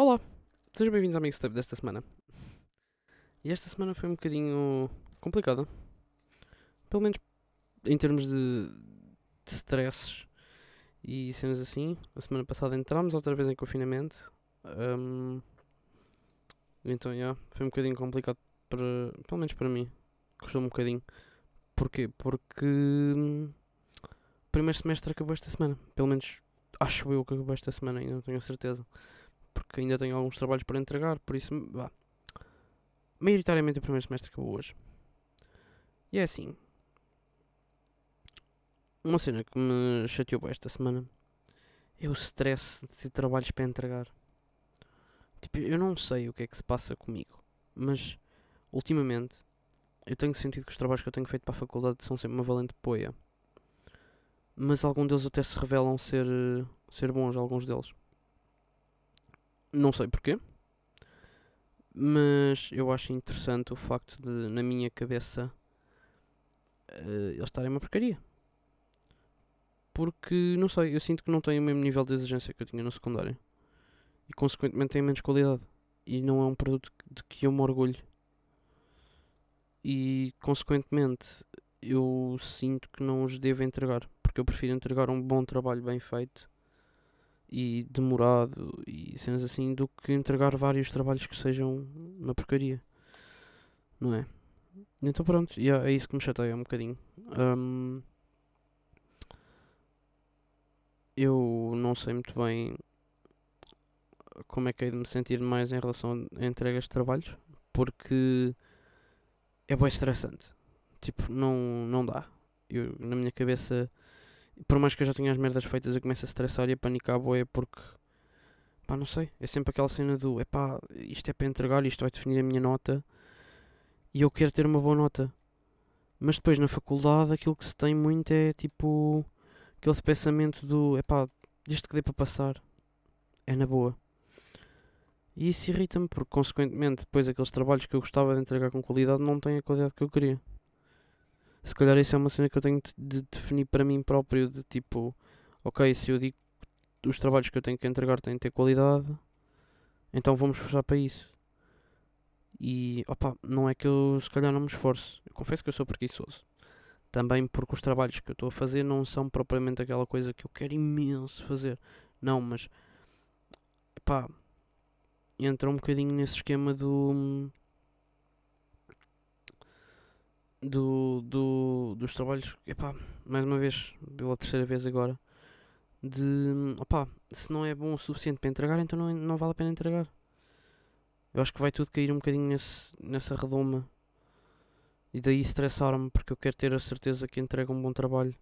Olá, sejam bem-vindos ao Mixtape desta semana. E esta semana foi um bocadinho complicada. Pelo menos em termos de, de e cenas assim. A semana passada entramos outra vez em confinamento. Um, então, yeah, foi um bocadinho complicado para, pelo menos para mim. Custou um bocadinho. Porquê? Porque hum, o primeiro semestre acabou esta semana. Pelo menos acho eu que acabou esta semana, ainda não tenho certeza. Porque ainda tenho alguns trabalhos para entregar, por isso, vá. Maioritariamente o primeiro semestre acabou hoje. E é assim. Uma cena que me chateou esta semana é o stress de ter trabalhos para entregar. Tipo, eu não sei o que é que se passa comigo, mas ultimamente eu tenho sentido que os trabalhos que eu tenho feito para a faculdade são sempre uma valente poia. Mas alguns deles até se revelam ser, ser bons, alguns deles. Não sei porquê. Mas eu acho interessante o facto de, na minha cabeça, uh, eles estarem uma porcaria. Porque, não sei, eu sinto que não têm o mesmo nível de exigência que eu tinha no secundário. E, consequentemente, têm menos qualidade. E não é um produto de que eu me orgulho. E, consequentemente, eu sinto que não os devo entregar. Porque eu prefiro entregar um bom trabalho bem feito e demorado e cenas assim do que entregar vários trabalhos que sejam uma porcaria. Não é? Então pronto, yeah, é isso que me chateia um bocadinho. Um, eu não sei muito bem como é que hei de me sentir mais em relação a entregas de trabalhos porque é bem estressante. Tipo, não, não dá. Eu, na minha cabeça por mais que eu já tenha as merdas feitas, eu começo a estressar e a panicar a boia porque, pá, não sei. É sempre aquela cena do, é pá, isto é para entregar, isto vai definir a minha nota e eu quero ter uma boa nota. Mas depois na faculdade aquilo que se tem muito é tipo aquele pensamento do, é pá, isto que dê para passar é na boa. E isso irrita-me porque, consequentemente, depois aqueles trabalhos que eu gostava de entregar com qualidade não têm a qualidade que eu queria se calhar isso é uma cena que eu tenho de definir para mim próprio, de tipo, ok, se eu digo que os trabalhos que eu tenho que entregar têm de ter qualidade, então vamos esforçar para isso. E, opa, não é que eu se calhar não me esforço, eu confesso que eu sou preguiçoso. Também porque os trabalhos que eu estou a fazer não são propriamente aquela coisa que eu quero imenso fazer. Não, mas, pá, entra um bocadinho nesse esquema do do, do, dos trabalhos, epá, mais uma vez, pela terceira vez agora, de opá, se não é bom o suficiente para entregar, então não, não vale a pena entregar. Eu acho que vai tudo cair um bocadinho nesse, nessa redoma. E daí estressar-me porque eu quero ter a certeza que entrego um bom trabalho.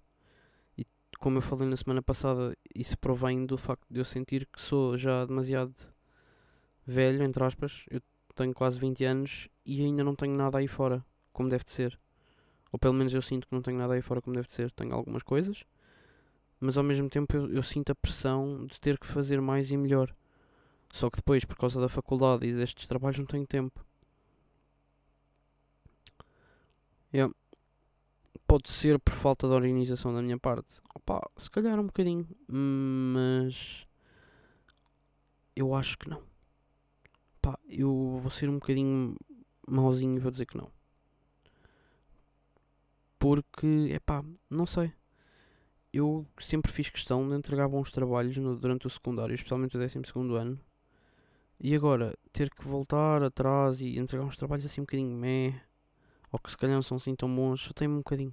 E como eu falei na semana passada, isso provém do facto de eu sentir que sou já demasiado velho, entre aspas. Eu tenho quase 20 anos e ainda não tenho nada aí fora, como deve de ser. Ou pelo menos eu sinto que não tenho nada aí fora como deve ser. Tenho algumas coisas, mas ao mesmo tempo eu, eu sinto a pressão de ter que fazer mais e melhor. Só que depois, por causa da faculdade e destes trabalhos, não tenho tempo. Yeah. Pode ser por falta de organização da minha parte. Opa, se calhar um bocadinho, mas eu acho que não. Eu vou ser um bocadinho mauzinho e vou dizer que não porque, é pá, não sei. Eu sempre fiz questão de entregar bons trabalhos no, durante o secundário, especialmente o 12 ano. E agora, ter que voltar atrás e entregar uns trabalhos assim um bocadinho meh, ou que se calhar não são assim tão bons, só tem um bocadinho.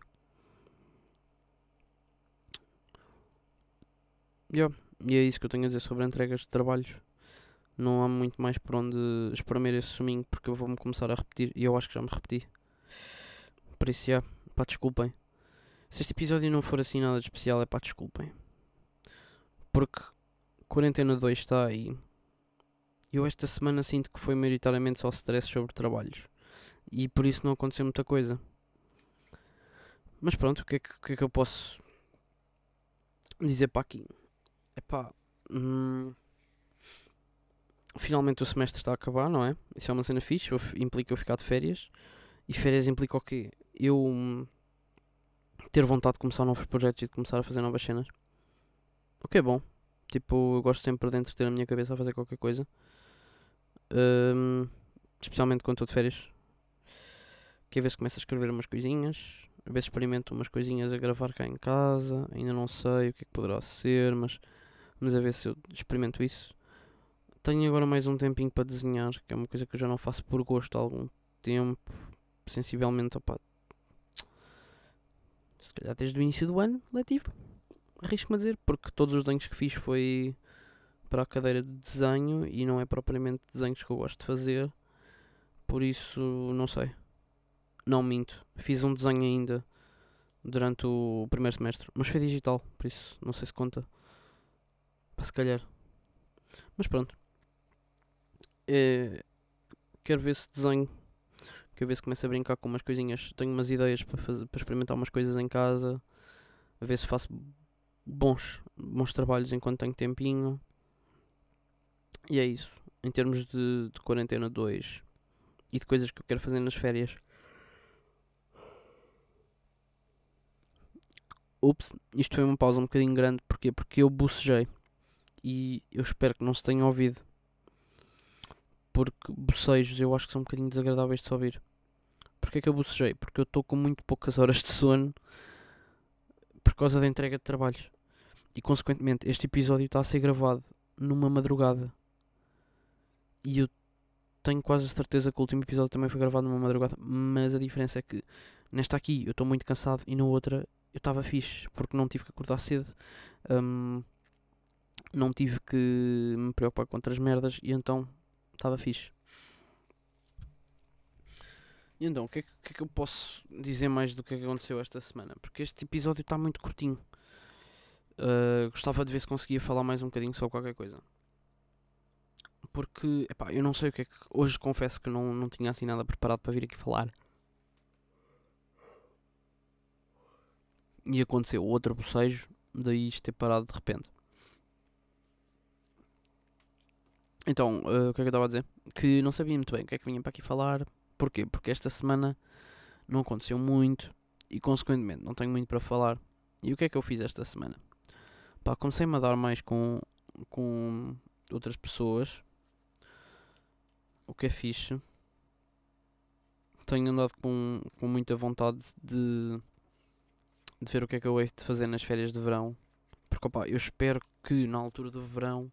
Yeah. E é isso que eu tenho a dizer sobre entregas de trabalhos. Não há muito mais por onde espremer esse suminho, porque eu vou-me começar a repetir, e eu acho que já me repeti. Por isso, yeah. Pá, desculpem. Se este episódio não for assim nada de especial, é pá, desculpem. Porque Quarentena 2 está aí. Eu esta semana sinto que foi maioritariamente só stress sobre trabalhos. E por isso não aconteceu muita coisa. Mas pronto, o que é que, que, é que eu posso dizer para aqui? É pá. Hum, finalmente o semestre está a acabar, não é? Isso é uma cena fixe. Implica eu ficar de férias. E férias implica o quê? Eu hum, ter vontade de começar novos projetos e de começar a fazer novas cenas. O que é bom. Tipo, eu gosto sempre de entreter a minha cabeça a fazer qualquer coisa. hum, especialmente quando estou de férias. Que a ver se começo a escrever umas coisinhas, ver se experimento umas coisinhas a gravar cá em casa. Ainda não sei o que é que poderá ser, mas, mas a ver se eu experimento isso. Tenho agora mais um tempinho para desenhar, que é uma coisa que eu já não faço por gosto há algum tempo. Sensivelmente, opa, se calhar desde o início do ano letivo. Arrisco-me a dizer, porque todos os desenhos que fiz foi para a cadeira de desenho e não é propriamente desenhos que eu gosto de fazer. Por isso, não sei. Não minto. Fiz um desenho ainda durante o primeiro semestre, mas foi digital, por isso não sei se conta. Para se calhar. Mas pronto. É, quero ver se desenho que eu ver se começo a brincar com umas coisinhas. Tenho umas ideias para, fazer, para experimentar umas coisas em casa, a ver se faço bons, bons trabalhos enquanto tenho tempinho. E é isso. Em termos de, de quarentena 2 e de coisas que eu quero fazer nas férias. Ups, isto foi uma pausa um bocadinho grande. Porquê? Porque eu bocejei. E eu espero que não se tenha ouvido porque bocejos eu acho que são um bocadinho desagradáveis de se ouvir. Porquê é que eu bocejei? Porque eu estou com muito poucas horas de sono por causa da entrega de trabalhos. E consequentemente este episódio está a ser gravado numa madrugada. E eu tenho quase a certeza que o último episódio também foi gravado numa madrugada. Mas a diferença é que nesta aqui eu estou muito cansado e na outra eu estava fixe porque não tive que acordar cedo. Um, não tive que me preocupar com outras merdas e então estava fixe. E então, o que, é, que, é que eu posso dizer mais do que, é aconteceu esta semana? Porque este episódio está muito curtinho. Uh, gostava de ver se conseguia falar mais um bocadinho sobre qualquer coisa. Porque, epá, eu não sei o que é que. Hoje confesso que não, não tinha assim nada preparado para vir aqui falar. E aconteceu outro bocejo, daí isto ter parado de repente. Então, uh, o que é que eu estava a dizer? Que não sabia muito bem o que é que vinha para aqui falar. Porquê? Porque esta semana não aconteceu muito e, consequentemente, não tenho muito para falar. E o que é que eu fiz esta semana? Pá, comecei-me a dar mais com, com outras pessoas. O que é fixe. Tenho andado com, com muita vontade de, de ver o que é que eu hei de fazer nas férias de verão. Porque, opa, eu espero que na altura do verão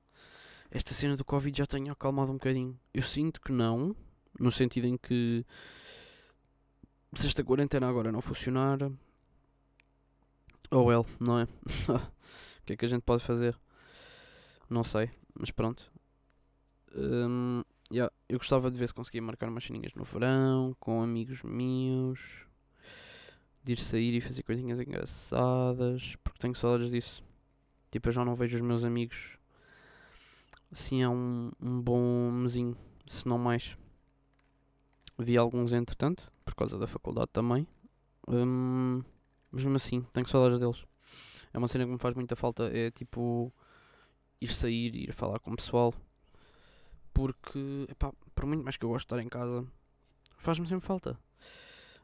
esta cena do Covid já tenha acalmado um bocadinho. Eu sinto que não, no sentido em que se esta quarentena agora não funcionar, oh well, não é? o que é que a gente pode fazer? Não sei, mas pronto. Um, yeah, eu gostava de ver se conseguia marcar umas ceninhas no verão, com amigos meus, de ir sair e fazer coisinhas engraçadas, porque tenho saudades disso. Tipo, eu já não vejo os meus amigos assim há um, um bom mesinho, se não mais. Vi alguns entretanto, por causa da faculdade também. Um, mas mesmo assim, tenho saudades deles. É uma cena que me faz muita falta. É tipo ir sair, ir falar com o pessoal. Porque, epá, por muito mais que eu gosto de estar em casa, faz-me sempre falta.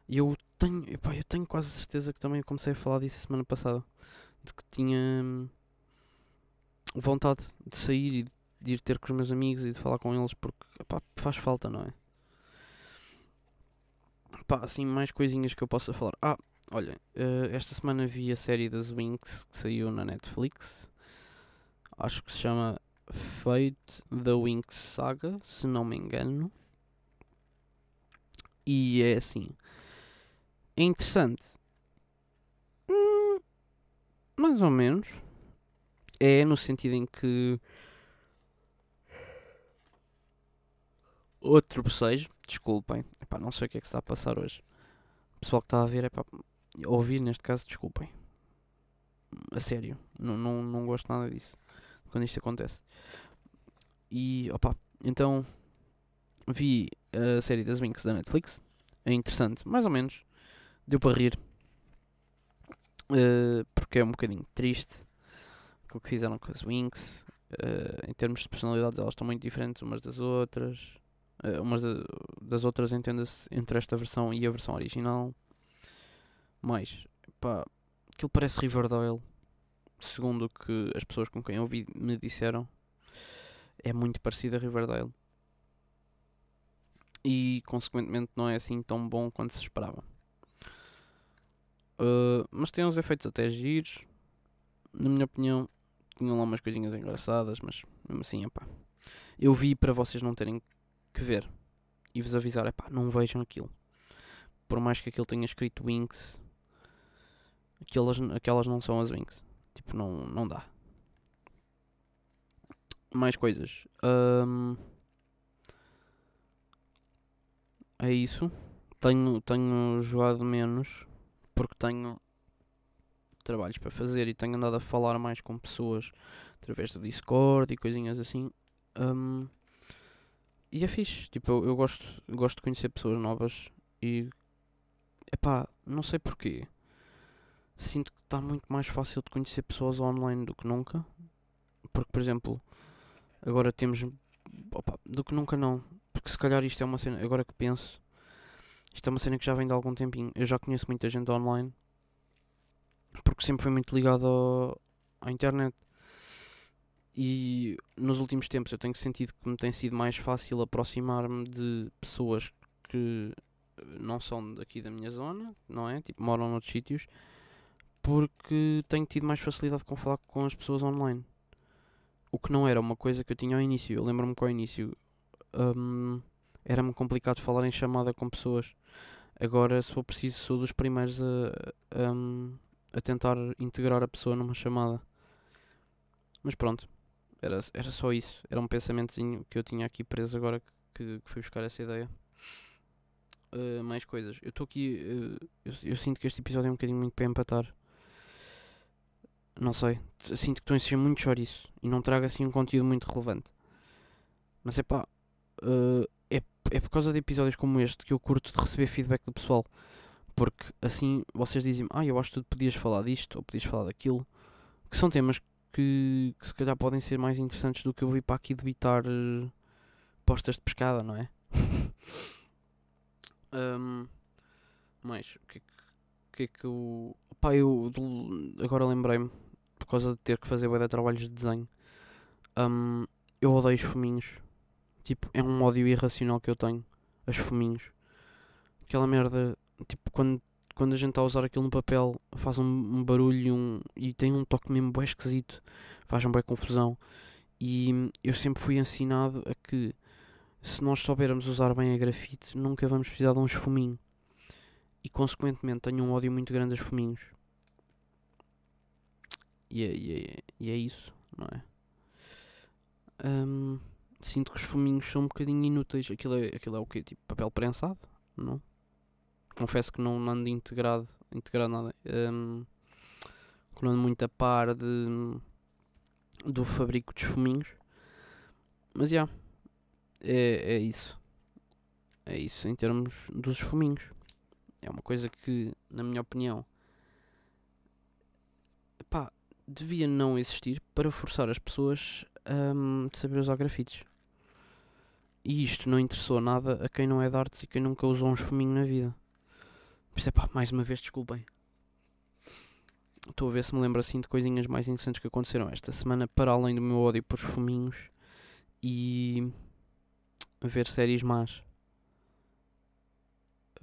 E eu tenho, epá, eu tenho quase certeza que também comecei a falar disso semana passada. De que tinha hum, vontade de sair e de ir ter com os meus amigos e de falar com eles porque epá, faz falta, não é? Pá, assim, mais coisinhas que eu possa falar. Ah, olha, uh, esta semana vi a série das Winx que saiu na Netflix. Acho que se chama Fate the Winx Saga, se não me engano. E é assim. É interessante. Hum, mais ou menos. É no sentido em que outro bocejo, desculpem, epá, não sei o que é que está a passar hoje. O pessoal que está a ver, epá, ouvir neste caso, desculpem. A sério, não, não, não gosto nada disso quando isto acontece. E opa, então vi a série das Winx da Netflix. É interessante, mais ou menos. Deu para rir. Uh, porque é um bocadinho triste aquilo que fizeram com as Winx. Uh, em termos de personalidades, elas estão muito diferentes umas das outras. Uh, umas das outras entenda-se entre esta versão e a versão original. Mas, pá, aquilo parece Riverdale, segundo o que as pessoas com quem eu ouvi me disseram. É muito parecido a Riverdale. e consequentemente não é assim tão bom quanto se esperava. Uh, mas tem uns efeitos até giros. Na minha opinião, tinham lá umas coisinhas engraçadas, mas mesmo assim, epá. Eu vi para vocês não terem que ver e vos avisar, epá, não vejam aquilo. Por mais que aquilo tenha escrito Wings, aquelas, aquelas não são as Wings. Tipo, não, não dá. Mais coisas. Um, é isso. Tenho, tenho jogado menos porque tenho trabalhos para fazer e tenho andado a falar mais com pessoas através do Discord e coisinhas assim. Um, e é fixe, tipo, eu, eu, gosto, gosto de conhecer pessoas novas e epá, não sei porquê. Sinto que está muito mais fácil de conhecer pessoas online do que nunca. Porque, por exemplo, agora temos. Opa, do que nunca não. Porque se calhar isto é uma cena. Agora que penso, isto é uma cena que já vem de algum tempinho. Eu já conheço muita gente online porque sempre fui muito ligado ao, à internet. E nos últimos tempos eu tenho sentido que me tem sido mais fácil aproximar-me de pessoas que não são daqui da minha zona, não é? Tipo, moram noutros sítios, porque tenho tido mais facilidade com falar com as pessoas online. O que não era uma coisa que eu tinha ao início. Eu lembro-me que ao início um, era-me complicado falar em chamada com pessoas. Agora, se for preciso, sou dos primeiros a, hum, a tentar integrar a pessoa numa chamada. Mas pronto, era, era só isso. Era um pensamentozinho que eu tinha aqui preso agora que, que fui buscar essa ideia. Uh, mais coisas. Eu estou aqui. Uh, eu, eu, sinto que este episódio é um bocadinho muito para empatar. Não sei. Sinto que estou a encher muito chouriço e não trago assim um conteúdo muito relevante. Mas é pá. Uh, é, é por causa de episódios como este que eu curto de receber feedback do pessoal. Porque assim vocês dizem ah, eu acho que tu podias falar disto ou podias falar daquilo. Que são temas que, que se calhar podem ser mais interessantes do que eu vir para aqui debitar uh, postas de pescada, não é? um, mas o que é que, que, é que eu. Pá, eu agora lembrei-me, por causa de ter que fazer bué de trabalhos de desenho, um, eu odeio os fuminhos. Tipo, é um ódio irracional que eu tenho. As fuminhos. Aquela merda tipo, quando, quando a gente está a usar aquilo no papel, faz um, um barulho um, e tem um toque mesmo bem esquisito, faz um bem confusão. E eu sempre fui ensinado a que se nós soubermos usar bem a grafite, nunca vamos precisar de um esfuminho. E consequentemente tenho um ódio muito grande a esfuminhos. E é, e é, e é isso, não é? Um, sinto que os fuminhos são um bocadinho inúteis. Aquilo é, aquilo é o quê? Tipo papel prensado? Não? Confesso que não ando integrado, integrado nada. Um, não ando muito a par de, do fabrico dos fuminhos. Mas já, yeah, é, é isso. É isso em termos dos fuminhos. É uma coisa que, na minha opinião, pá, devia não existir para forçar as pessoas um, a saber usar grafites. E isto não interessou nada a quem não é de artes e quem nunca usou um fuminho na vida. Isso é pá, mais uma vez, desculpem. Estou a ver se me lembro assim de coisinhas mais interessantes que aconteceram esta semana, para além do meu ódio por fuminhos e ver séries más.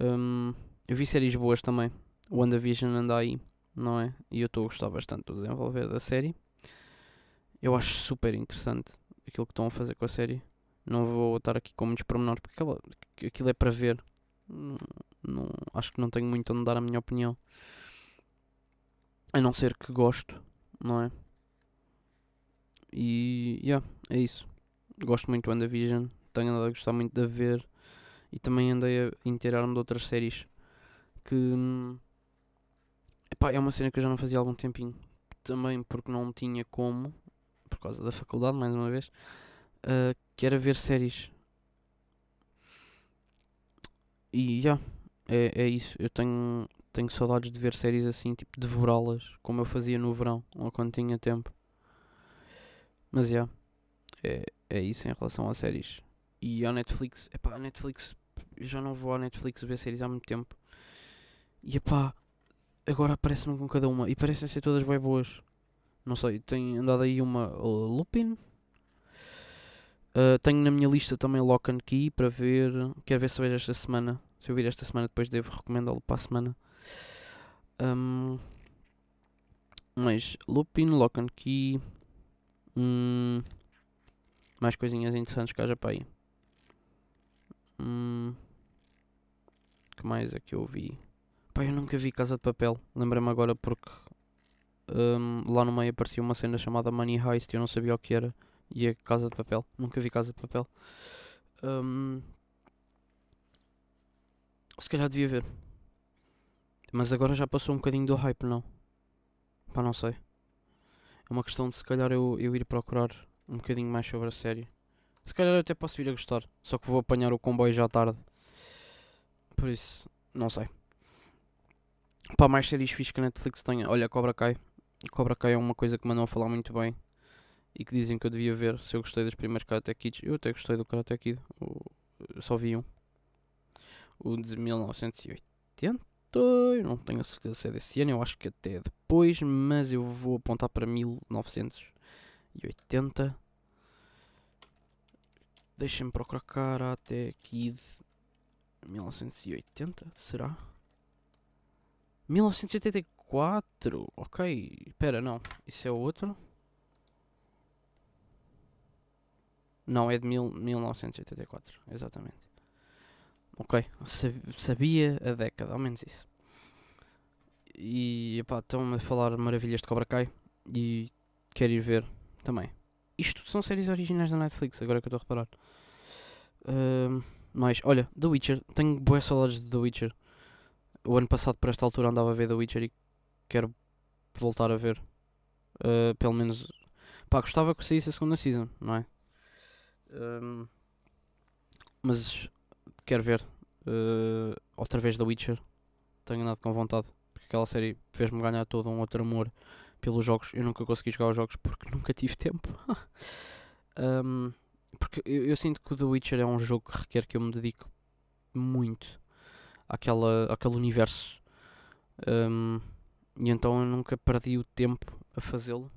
Um, eu vi séries boas também. O WandaVision anda aí, não é? E eu estou a gostar bastante do desenvolver da série. Eu acho super interessante aquilo que estão a fazer com a série. Não vou estar aqui com muitos pormenores porque aquilo é para ver. Não, acho que não tenho muito a dar a minha opinião. A não ser que gosto, não é? E, yeah, é isso. Gosto muito do WandaVision. Tenho andado a gostar muito de a ver. E também andei a inteirar-me de outras séries que. Epá, é uma cena que eu já não fazia há algum tempinho. Também porque não tinha como, por causa da faculdade, mais uma vez, uh, que era ver séries. E já, yeah, é, é isso. Eu tenho, tenho saudades de ver séries assim, tipo, devorá-las, como eu fazia no verão, ou quando tinha tempo. Mas yeah, é, é isso em relação a séries. E a Netflix, epá, a Netflix, eu já não vou à Netflix ver séries há muito tempo. E epá, agora aparece-me com cada uma, e parecem ser todas bem boas. Não sei, tem andado aí uma uh, Lupin. Uh, tenho na minha lista também Lock and Key para ver. Quero ver se vejo esta semana. Se eu vir esta semana, depois devo recomendá-lo para a semana. Um, mas Lupin, Lock and Key. Hum, mais coisinhas interessantes que haja para aí. Hum, que mais é que eu vi? Pá, eu nunca vi Casa de Papel. Lembrei-me agora porque um, lá no meio aparecia uma cena chamada Money Heist e eu não sabia o que era. E é Casa de Papel. Nunca vi Casa de Papel. Um, se calhar devia ver. Mas agora já passou um bocadinho do hype, não? Pá, não sei. É uma questão de se calhar eu, eu ir procurar um bocadinho mais sobre a série. Se calhar eu até posso vir a gostar. Só que vou apanhar o comboio já tarde. Por isso, não sei. Pá, mais séries fixe que a Netflix tenha. Olha, Cobra Kai. Cobra Kai é uma coisa que me andam a falar muito bem. E que dizem que eu devia ver se eu gostei dos primeiros Karate Kids. Eu até gostei do Karate Kid. Eu só vi um. O de 1980. Eu não tenho a certeza se é desse ano. Eu acho que até depois. Mas eu vou apontar para 1980. Deixem-me procurar Karate Kid 1980, será? 1984, ok. Espera, não. Isso é outro? Não, é de mil, 1984, exatamente. Ok, sabia a década, ao menos isso. E pá, estão-me a falar maravilhas de Cobra Kai e quero ir ver também. Isto são séries originais da Netflix, agora que eu estou a reparar. Mas, olha, The Witcher, tenho boas saudades de The Witcher. O ano passado, por esta altura, andava a ver The Witcher e quero voltar a ver. Uh, pelo menos, pá, gostava que saísse a segunda season, não é? Um, mas quero ver uh, outra vez The Witcher. Tenho andado com vontade. Porque aquela série fez-me ganhar todo um outro amor pelos jogos. Eu nunca consegui jogar os jogos porque nunca tive tempo. um, porque eu, eu, sinto que o The Witcher é um jogo que requer que eu me dedique muito àquela, àquele universo. Um, e então eu nunca perdi o tempo a fazê-lo.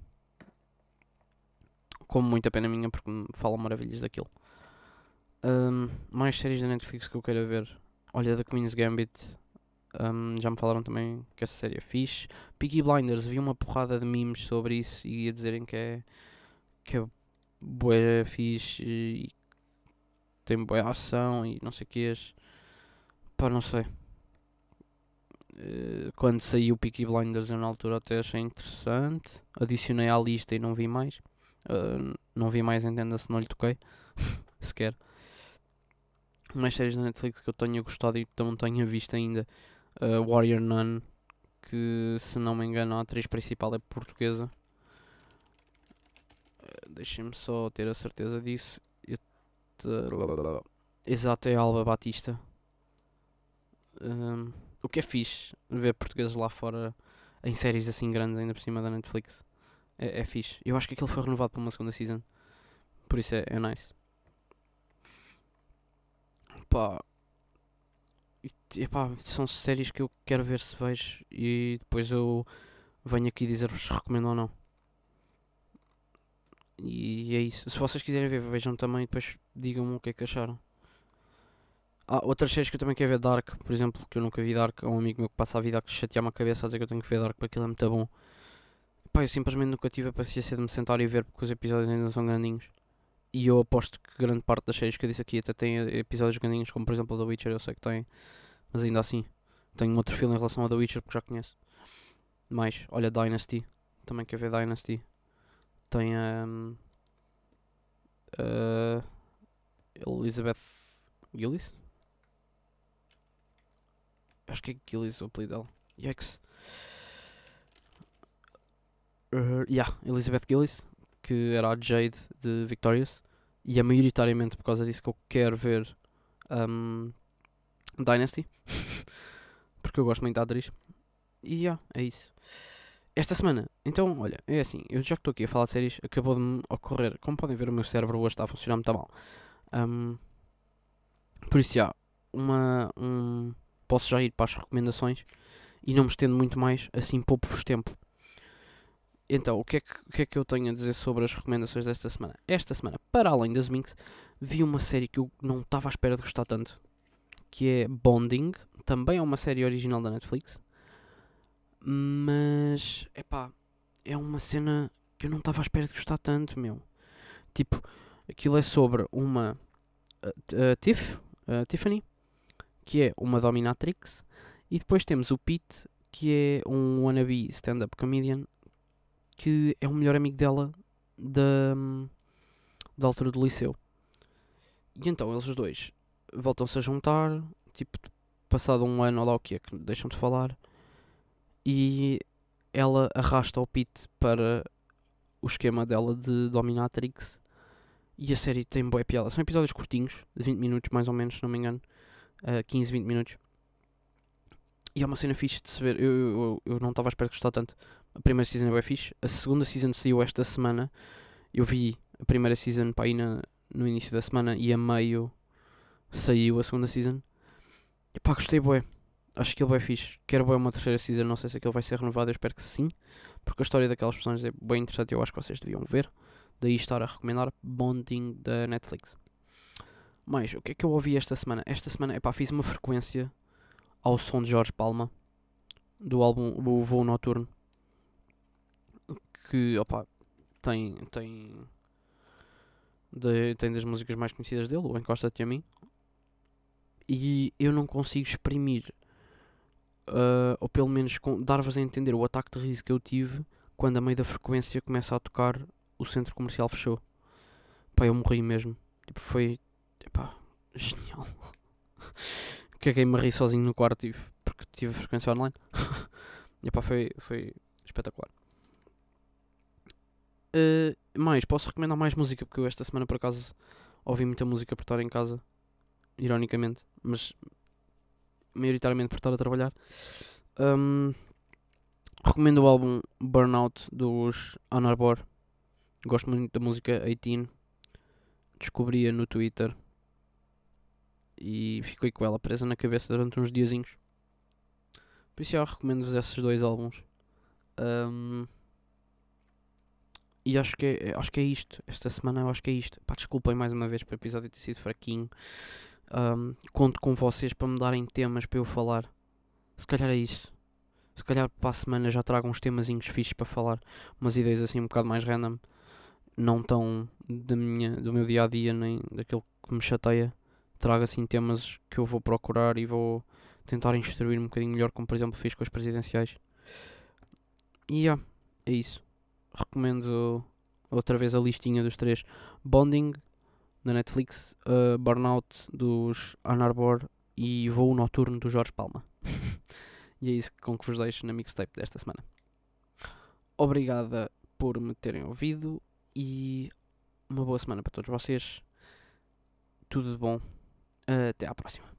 Como muita pena minha, porque me falam maravilhas daquilo. Um, mais séries da Netflix que eu quero ver. Olha, The Queen's Gambit. Um, já me falaram também que essa série é fixe. Peaky Blinders, vi uma porrada de memes sobre isso e a dizerem que é, que é boa fixe e tem boa ação e não sei o que. Pá, não sei. Uh, quando saiu o Peaky Blinders eu na altura até achei interessante. Adicionei à lista e não vi mais. Uh, não vi mais, entenda-se, não lhe toquei. Sequer. Mais séries da Netflix que eu tenha gostado e que não tenha visto ainda. Uh, Warrior Nun. Que se não me engano a atriz principal é portuguesa. Deixem-me só ter a certeza disso. Exato, é Alba Batista. Um, o que é fixe ver portugueses lá fora em séries assim grandes, ainda por cima da Netflix. É, é fixe. Eu acho que aquilo foi renovado para uma segunda season. Por isso é, é nice. Pá. E, pá, são séries que eu quero ver se vejo e depois eu venho aqui dizer-vos se recomendo ou não. E é isso. Se vocês quiserem ver, vejam também e depois digam-me o que é que acharam. Há outras séries que eu também quero ver Dark, por exemplo, que eu nunca vi Dark. É um amigo meu que passa a vida a chatear-me a cabeça a dizer que eu tenho que ver Dark porque aquilo é muito bom. Pá, eu simplesmente nunca tive a paciência de me sentar e ver porque os episódios ainda são grandinhos. E eu aposto que grande parte das séries que eu disse aqui até tem episódios grandinhos, como por exemplo o The Witcher, eu sei que tem. Mas ainda assim, tenho um outro filme em relação ao The Witcher porque já conheço. Mais, olha Dynasty, também quero ver Dynasty. Tem a. Um, uh, Elizabeth Gillis? Acho que é Gillis o apelido dela. Yikes. Uh, yeah, Elizabeth Gillis, que era a Jade de Victorious. E é maioritariamente por causa disso que eu quero ver um, Dynasty. porque eu gosto muito da atriz. E yeah, é isso esta semana, então, olha, é assim, eu já que estou aqui a falar de séries, acabou de me ocorrer, como podem ver, o meu cérebro hoje está a funcionar muito mal. Um, por isso, já, uma, um, posso já ir para as recomendações e não me estendo muito mais, assim poupo-vos tempo. Então, o que, é que, o que é que eu tenho a dizer sobre as recomendações desta semana? Esta semana, para além das Minx, vi uma série que eu não estava à espera de gostar tanto, que é Bonding, também é uma série original da Netflix, mas, epá, é uma cena que eu não estava à espera de gostar tanto, meu. Tipo, aquilo é sobre uma uh, uh, Tiff, uh, Tiffany, que é uma dominatrix, e depois temos o Pete, que é um wannabe stand-up comedian, que é o melhor amigo dela da, da altura do liceu. E então eles dois voltam-se a juntar, tipo, passado um ano ou lá o que é que deixam de falar, e ela arrasta o Pete para o esquema dela de Dominatrix. E a série tem boa piada. São episódios curtinhos, de 20 minutos mais ou menos, se não me engano. Uh, 15, 20 minutos. E é uma cena fixe de se ver. Eu, eu, eu não estava a esperar que gostar tanto. A primeira season é bem fixe. A segunda season saiu esta semana. Eu vi a primeira season para aí na, no início da semana e a meio saiu a segunda season. E pá, gostei bué. Acho que ele vai fixe. Quero bué uma terceira season. Não sei se aquele vai ser renovado. Eu espero que sim. Porque a história daquelas personagens é bem interessante. Eu acho que vocês deviam ver. Daí estar a recomendar Bonding da Netflix. Mas o que é que eu ouvi esta semana? Esta semana, epá, fiz uma frequência ao som de Jorge Palma do álbum O Voo Noturno que opa, tem tem de, tem das músicas mais conhecidas dele, o Encosta-te a mim e eu não consigo exprimir uh, ou pelo menos dar-vos a entender o ataque de riso que eu tive quando a meio da frequência começa a tocar o centro comercial fechou pá, eu morri mesmo tipo, foi genial caguei-me a rir sozinho no quarto tive, porque tive frequência online. e pá, foi, foi espetacular. Uh, mais, posso recomendar mais música porque eu esta semana por acaso ouvi muita música por estar em casa, ironicamente, mas maioritariamente por estar a trabalhar. Um, recomendo o álbum Burnout dos Anarbor. Gosto muito da música 18. Descobri-a no Twitter e fiquei com ela presa na cabeça durante uns diazinhos. Por isso eu recomendo-vos esses dois álbuns. Um, e acho que, é, acho que é isto. Esta semana eu acho que é isto. Pá, desculpem mais uma vez para o episódio ter sido fraquinho. Um, conto com vocês para me darem temas para eu falar. Se calhar é isso. Se calhar para a semana já trago uns temazinhos fixos para falar. Umas ideias assim um bocado mais random. Não tão da minha, do meu dia a dia, nem daquilo que me chateia trago assim temas que eu vou procurar e vou tentar instruir um bocadinho melhor, como por exemplo fiz com as presidenciais. E yeah, é isso. Recomendo outra vez a listinha dos três: Bonding na Netflix, uh, Burnout dos Ann Arbor e Voo Noturno do Jorge Palma. e é isso com que vos deixo na mixtape desta semana. Obrigada por me terem ouvido e uma boa semana para todos vocês. Tudo de bom. Até à próxima.